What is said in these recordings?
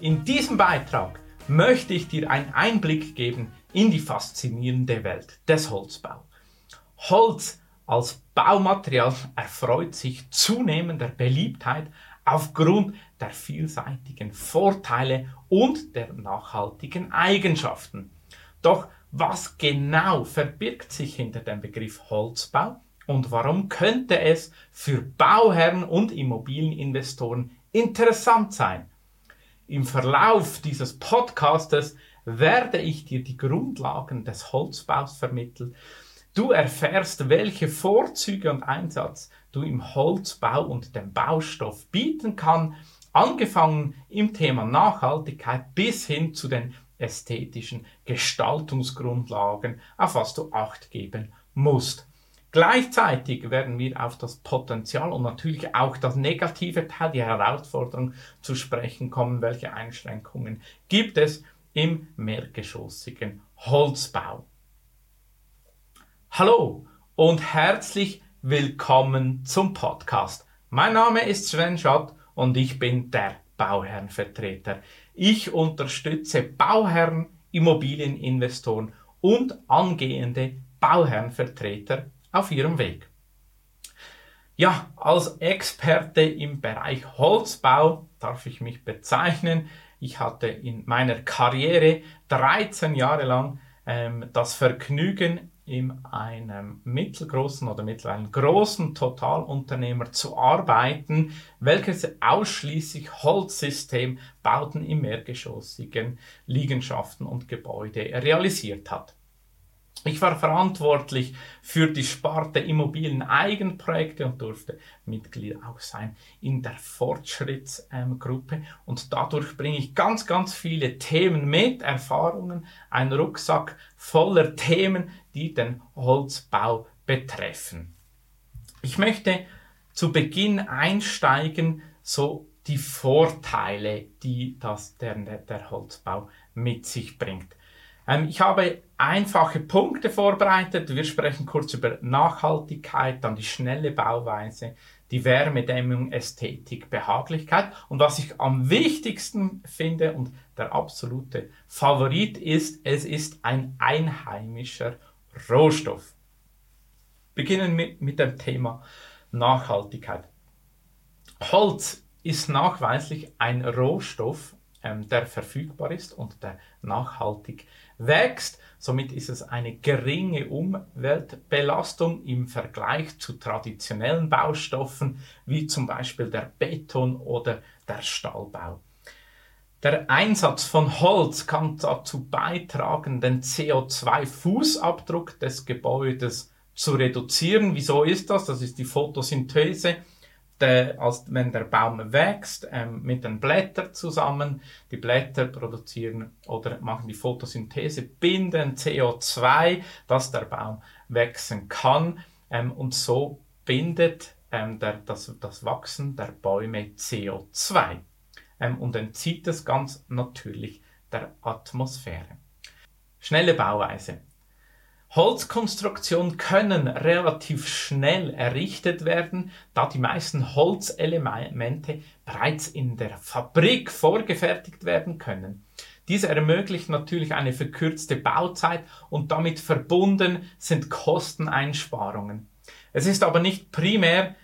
In diesem Beitrag möchte ich dir einen Einblick geben in die faszinierende Welt des Holzbaus. Holz als Baumaterial erfreut sich zunehmender Beliebtheit aufgrund der vielseitigen Vorteile und der nachhaltigen Eigenschaften. Doch was genau verbirgt sich hinter dem Begriff Holzbau und warum könnte es für Bauherren und Immobilieninvestoren interessant sein? Im Verlauf dieses Podcastes werde ich dir die Grundlagen des Holzbaus vermitteln. Du erfährst, welche Vorzüge und Einsatz du im Holzbau und dem Baustoff bieten kann, angefangen im Thema Nachhaltigkeit bis hin zu den ästhetischen Gestaltungsgrundlagen, auf was du acht geben musst. Gleichzeitig werden wir auf das Potenzial und natürlich auch das negative Teil, die Herausforderung zu sprechen kommen. Welche Einschränkungen gibt es im mehrgeschossigen Holzbau? Hallo und herzlich willkommen zum Podcast. Mein Name ist Sven Schott und ich bin der Bauherrenvertreter. Ich unterstütze Bauherren, Immobilieninvestoren und angehende Bauherrenvertreter auf ihrem Weg. Ja, als Experte im Bereich Holzbau darf ich mich bezeichnen. Ich hatte in meiner Karriere 13 Jahre lang ähm, das Vergnügen, in einem mittelgroßen oder mittlerweile großen Totalunternehmer zu arbeiten, welches ausschließlich Holzsystembauten im mehrgeschossigen Liegenschaften und Gebäude realisiert hat. Ich war verantwortlich für die Sparte Immobilien-Eigenprojekte und durfte Mitglied auch sein in der Fortschrittsgruppe. und dadurch bringe ich ganz, ganz viele Themen mit, Erfahrungen, ein Rucksack voller Themen, die den Holzbau betreffen. Ich möchte zu Beginn einsteigen, so die Vorteile, die das, der, der Holzbau mit sich bringt. Ähm, ich habe einfache Punkte vorbereitet. Wir sprechen kurz über Nachhaltigkeit, dann die schnelle Bauweise, die Wärmedämmung, Ästhetik, Behaglichkeit. Und was ich am wichtigsten finde und der absolute Favorit ist, es ist ein einheimischer Rohstoff. Beginnen mit, mit dem Thema Nachhaltigkeit. Holz ist nachweislich ein Rohstoff, ähm, der verfügbar ist und der nachhaltig wächst. Somit ist es eine geringe Umweltbelastung im Vergleich zu traditionellen Baustoffen wie zum Beispiel der Beton oder der Stahlbau. Der Einsatz von Holz kann dazu beitragen, den CO2-Fußabdruck des Gebäudes zu reduzieren. Wieso ist das? Das ist die Photosynthese der, als wenn der Baum wächst, ähm, mit den Blättern zusammen. Die Blätter produzieren oder machen die Photosynthese, binden CO2, dass der Baum wachsen kann. Ähm, und so bindet ähm, der, das, das Wachsen der Bäume CO2 ähm, und entzieht es ganz natürlich der Atmosphäre. Schnelle Bauweise. Holzkonstruktionen können relativ schnell errichtet werden, da die meisten Holzelemente bereits in der Fabrik vorgefertigt werden können. Dies ermöglicht natürlich eine verkürzte Bauzeit und damit verbunden sind Kosteneinsparungen. Es ist aber nicht primär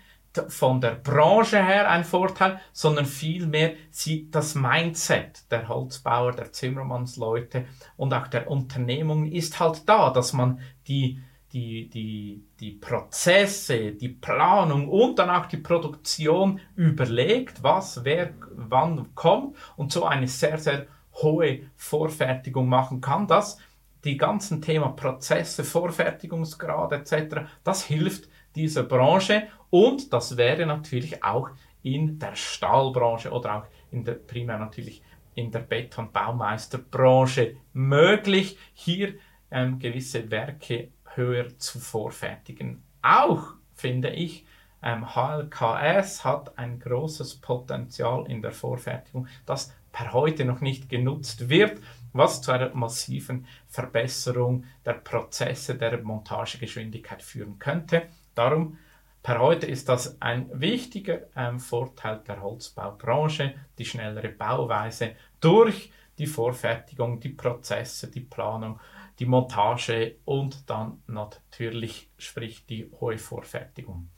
von der Branche her ein Vorteil, sondern vielmehr sieht das Mindset der Holzbauer, der Zimmermannsleute und auch der Unternehmungen ist halt da, dass man die, die, die, die Prozesse, die Planung und dann auch die Produktion überlegt, was wer wann kommt und so eine sehr, sehr hohe Vorfertigung machen kann, dass die ganzen Thema Prozesse, Vorfertigungsgrad etc., das hilft dieser Branche und das wäre natürlich auch in der Stahlbranche oder auch in der, primär natürlich in der Betonbaumeisterbranche möglich, hier ähm, gewisse Werke höher zu vorfertigen. Auch finde ich, ähm, HLKS hat ein großes Potenzial in der Vorfertigung, das per heute noch nicht genutzt wird, was zu einer massiven Verbesserung der Prozesse der Montagegeschwindigkeit führen könnte. Darum Per heute ist das ein wichtiger ähm, Vorteil der Holzbaubranche, die schnellere Bauweise durch die Vorfertigung, die Prozesse, die Planung, die Montage und dann natürlich sprich die hohe Vorfertigung.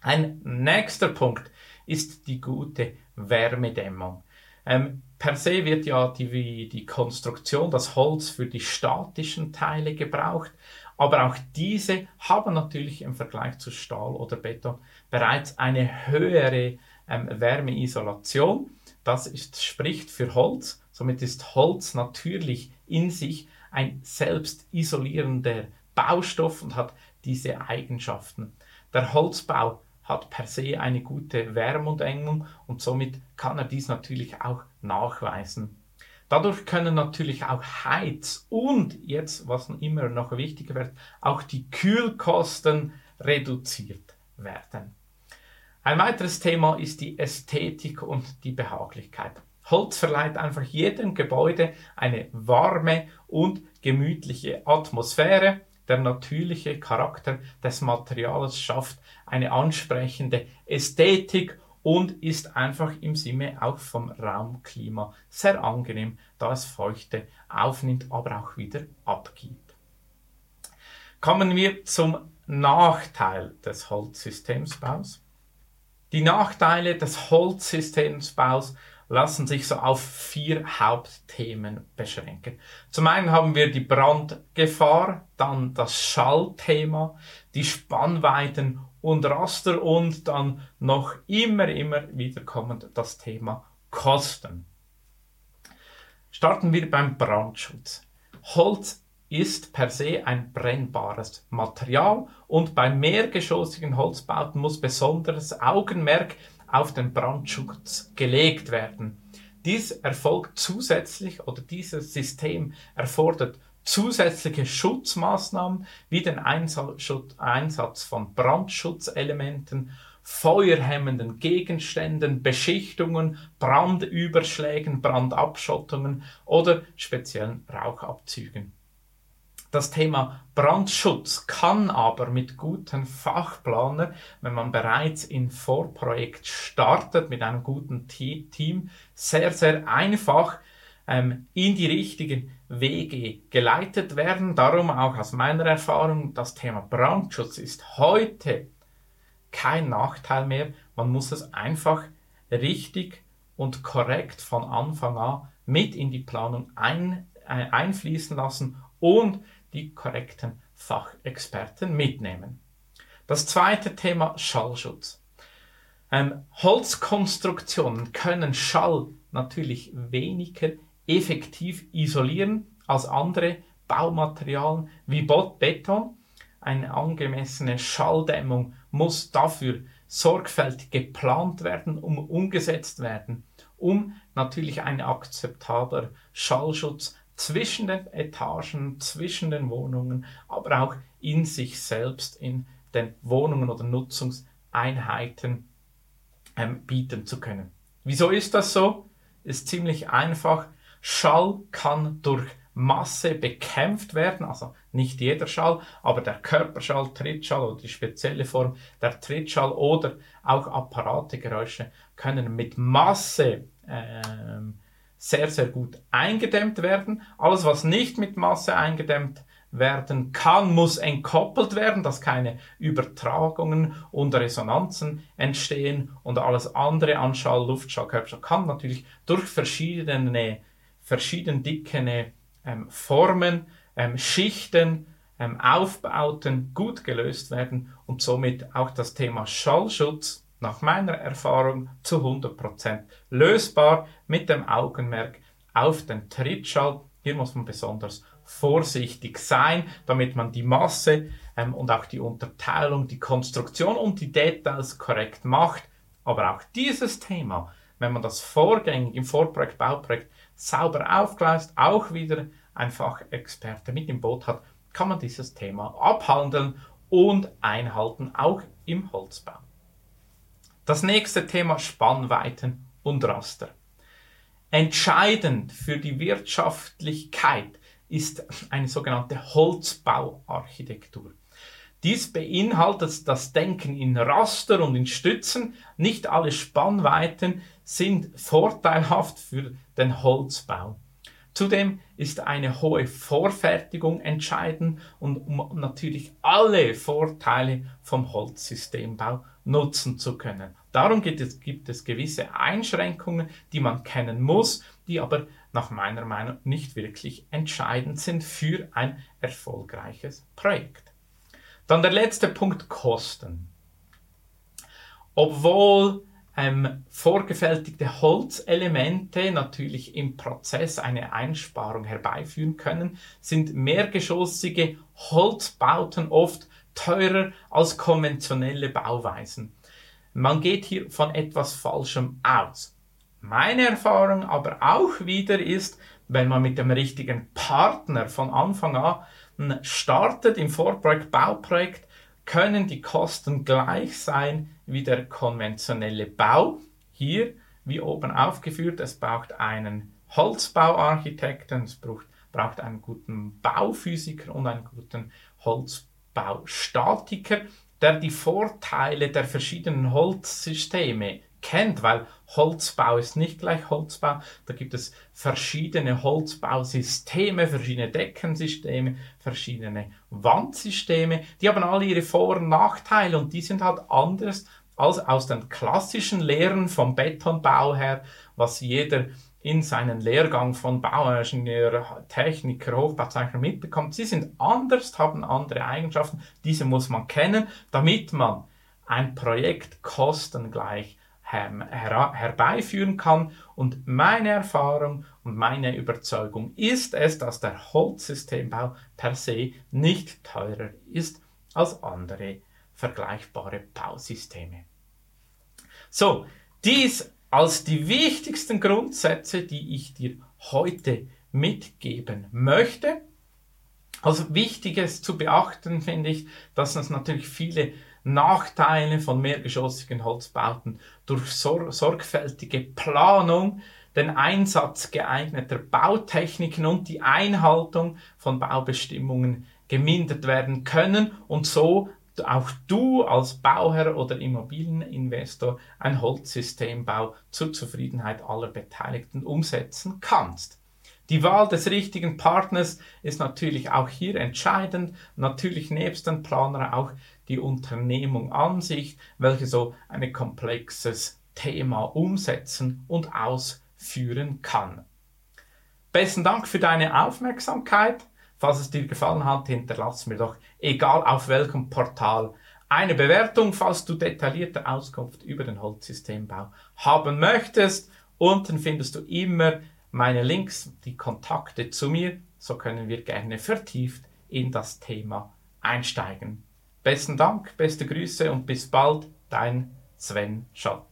Ein nächster Punkt ist die gute Wärmedämmung. Ähm, per se wird ja die, die Konstruktion, das Holz für die statischen Teile gebraucht, aber auch diese haben natürlich im Vergleich zu Stahl oder Beton bereits eine höhere ähm, Wärmeisolation. Das ist, spricht für Holz. Somit ist Holz natürlich in sich ein selbst isolierender Baustoff und hat diese Eigenschaften. Der Holzbau hat per se eine gute Wärmeengung und somit kann er dies natürlich auch nachweisen. Dadurch können natürlich auch Heiz- und jetzt, was immer noch wichtiger wird, auch die Kühlkosten reduziert werden. Ein weiteres Thema ist die Ästhetik und die Behaglichkeit. Holz verleiht einfach jedem Gebäude eine warme und gemütliche Atmosphäre. Der natürliche Charakter des Materials schafft eine ansprechende Ästhetik und ist einfach im Sinne auch vom Raumklima sehr angenehm, da es Feuchte aufnimmt, aber auch wieder abgibt. Kommen wir zum Nachteil des Holzsystemsbaus. Die Nachteile des Holzsystemsbaus lassen sich so auf vier Hauptthemen beschränken. Zum einen haben wir die Brandgefahr, dann das Schallthema, die Spannweiten und Raster und dann noch immer, immer wieder kommend das Thema Kosten. Starten wir beim Brandschutz. Holz ist per se ein brennbares Material und bei mehrgeschossigen Holzbauten muss besonderes Augenmerk auf den Brandschutz gelegt werden. Dies erfolgt zusätzlich oder dieses System erfordert zusätzliche Schutzmaßnahmen wie den Einsatz von Brandschutzelementen, feuerhemmenden Gegenständen, Beschichtungen, Brandüberschlägen, Brandabschottungen oder speziellen Rauchabzügen. Das Thema Brandschutz kann aber mit guten Fachplaner, wenn man bereits in Vorprojekt startet mit einem guten Team, sehr, sehr einfach ähm, in die richtigen Wege geleitet werden. Darum auch aus meiner Erfahrung, das Thema Brandschutz ist heute kein Nachteil mehr. Man muss es einfach richtig und korrekt von Anfang an mit in die Planung ein, äh, einfließen lassen und die korrekten Fachexperten mitnehmen. Das zweite Thema Schallschutz. Ähm, Holzkonstruktionen können Schall natürlich weniger effektiv isolieren als andere Baumaterialien wie Beton. Eine angemessene Schalldämmung muss dafür sorgfältig geplant werden, um umgesetzt werden, um natürlich einen akzeptabler Schallschutz zwischen den Etagen, zwischen den Wohnungen, aber auch in sich selbst, in den Wohnungen oder Nutzungseinheiten ähm, bieten zu können. Wieso ist das so? Ist ziemlich einfach. Schall kann durch Masse bekämpft werden, also nicht jeder Schall, aber der Körperschall, Trittschall oder die spezielle Form der Trittschall oder auch Apparategeräusche können mit Masse ähm, sehr, sehr gut eingedämmt werden. Alles, was nicht mit Masse eingedämmt werden kann, muss entkoppelt werden, dass keine Übertragungen und Resonanzen entstehen und alles andere an Schall, Luftschall, Körperschall kann natürlich durch verschiedene, verschieden dickene ähm, Formen, ähm, Schichten, ähm, Aufbauten gut gelöst werden und somit auch das Thema Schallschutz nach meiner Erfahrung zu 100% lösbar mit dem Augenmerk auf den Trittschall. Hier muss man besonders vorsichtig sein, damit man die Masse ähm, und auch die Unterteilung, die Konstruktion und die Details korrekt macht. Aber auch dieses Thema, wenn man das vorgängig im Vorprojekt, Bauprojekt sauber aufgleist, auch wieder ein Fachexperte mit im Boot hat, kann man dieses Thema abhandeln und einhalten, auch im Holzbau. Das nächste Thema Spannweiten und Raster. Entscheidend für die Wirtschaftlichkeit ist eine sogenannte Holzbauarchitektur. Dies beinhaltet das Denken in Raster und in Stützen. Nicht alle Spannweiten sind vorteilhaft für den Holzbau. Zudem ist eine hohe Vorfertigung entscheidend und um natürlich alle Vorteile vom Holzsystembau nutzen zu können. Darum gibt es, gibt es gewisse Einschränkungen, die man kennen muss, die aber nach meiner Meinung nicht wirklich entscheidend sind für ein erfolgreiches Projekt. Dann der letzte Punkt Kosten. Obwohl ähm, vorgefertigte Holzelemente natürlich im Prozess eine Einsparung herbeiführen können, sind mehrgeschossige Holzbauten oft teurer als konventionelle Bauweisen. Man geht hier von etwas Falschem aus. Meine Erfahrung aber auch wieder ist, wenn man mit dem richtigen Partner von Anfang an startet im Vorprojekt, Bauprojekt, können die Kosten gleich sein wie der konventionelle Bau. Hier, wie oben aufgeführt, es braucht einen Holzbauarchitekten, es braucht, braucht einen guten Bauphysiker und einen guten Holzbaustatiker, der die Vorteile der verschiedenen Holzsysteme kennt, weil Holzbau ist nicht gleich Holzbau. Da gibt es verschiedene Holzbausysteme, verschiedene Deckensysteme, verschiedene Wandsysteme. Die haben alle ihre Vor- und Nachteile und die sind halt anders als aus den klassischen Lehren vom Betonbau her, was jeder in seinen Lehrgang von Bauingenieur, Techniker, Hochbauzeichner mitbekommt. Sie sind anders, haben andere Eigenschaften. Diese muss man kennen, damit man ein Projekt kostengleich her herbeiführen kann. Und meine Erfahrung und meine Überzeugung ist es, dass der Holzsystembau per se nicht teurer ist als andere vergleichbare Bausysteme. So, dies als die wichtigsten Grundsätze, die ich dir heute mitgeben möchte. Also wichtiges zu beachten finde ich, dass es natürlich viele Nachteile von mehrgeschossigen Holzbauten durch sor sorgfältige Planung, den Einsatz geeigneter Bautechniken und die Einhaltung von Baubestimmungen gemindert werden können und so auch du als Bauherr oder Immobilieninvestor ein Holzsystembau zur Zufriedenheit aller Beteiligten umsetzen kannst. Die Wahl des richtigen Partners ist natürlich auch hier entscheidend. Natürlich nebst dem Planer auch die Unternehmung an sich, welche so ein komplexes Thema umsetzen und ausführen kann. Besten Dank für deine Aufmerksamkeit. Falls es dir gefallen hat, hinterlass mir doch, egal auf welchem Portal, eine Bewertung, falls du detaillierte Auskunft über den Holzsystembau haben möchtest. Unten findest du immer meine Links, die Kontakte zu mir, so können wir gerne vertieft in das Thema einsteigen. Besten Dank, beste Grüße und bis bald, dein Sven Schott.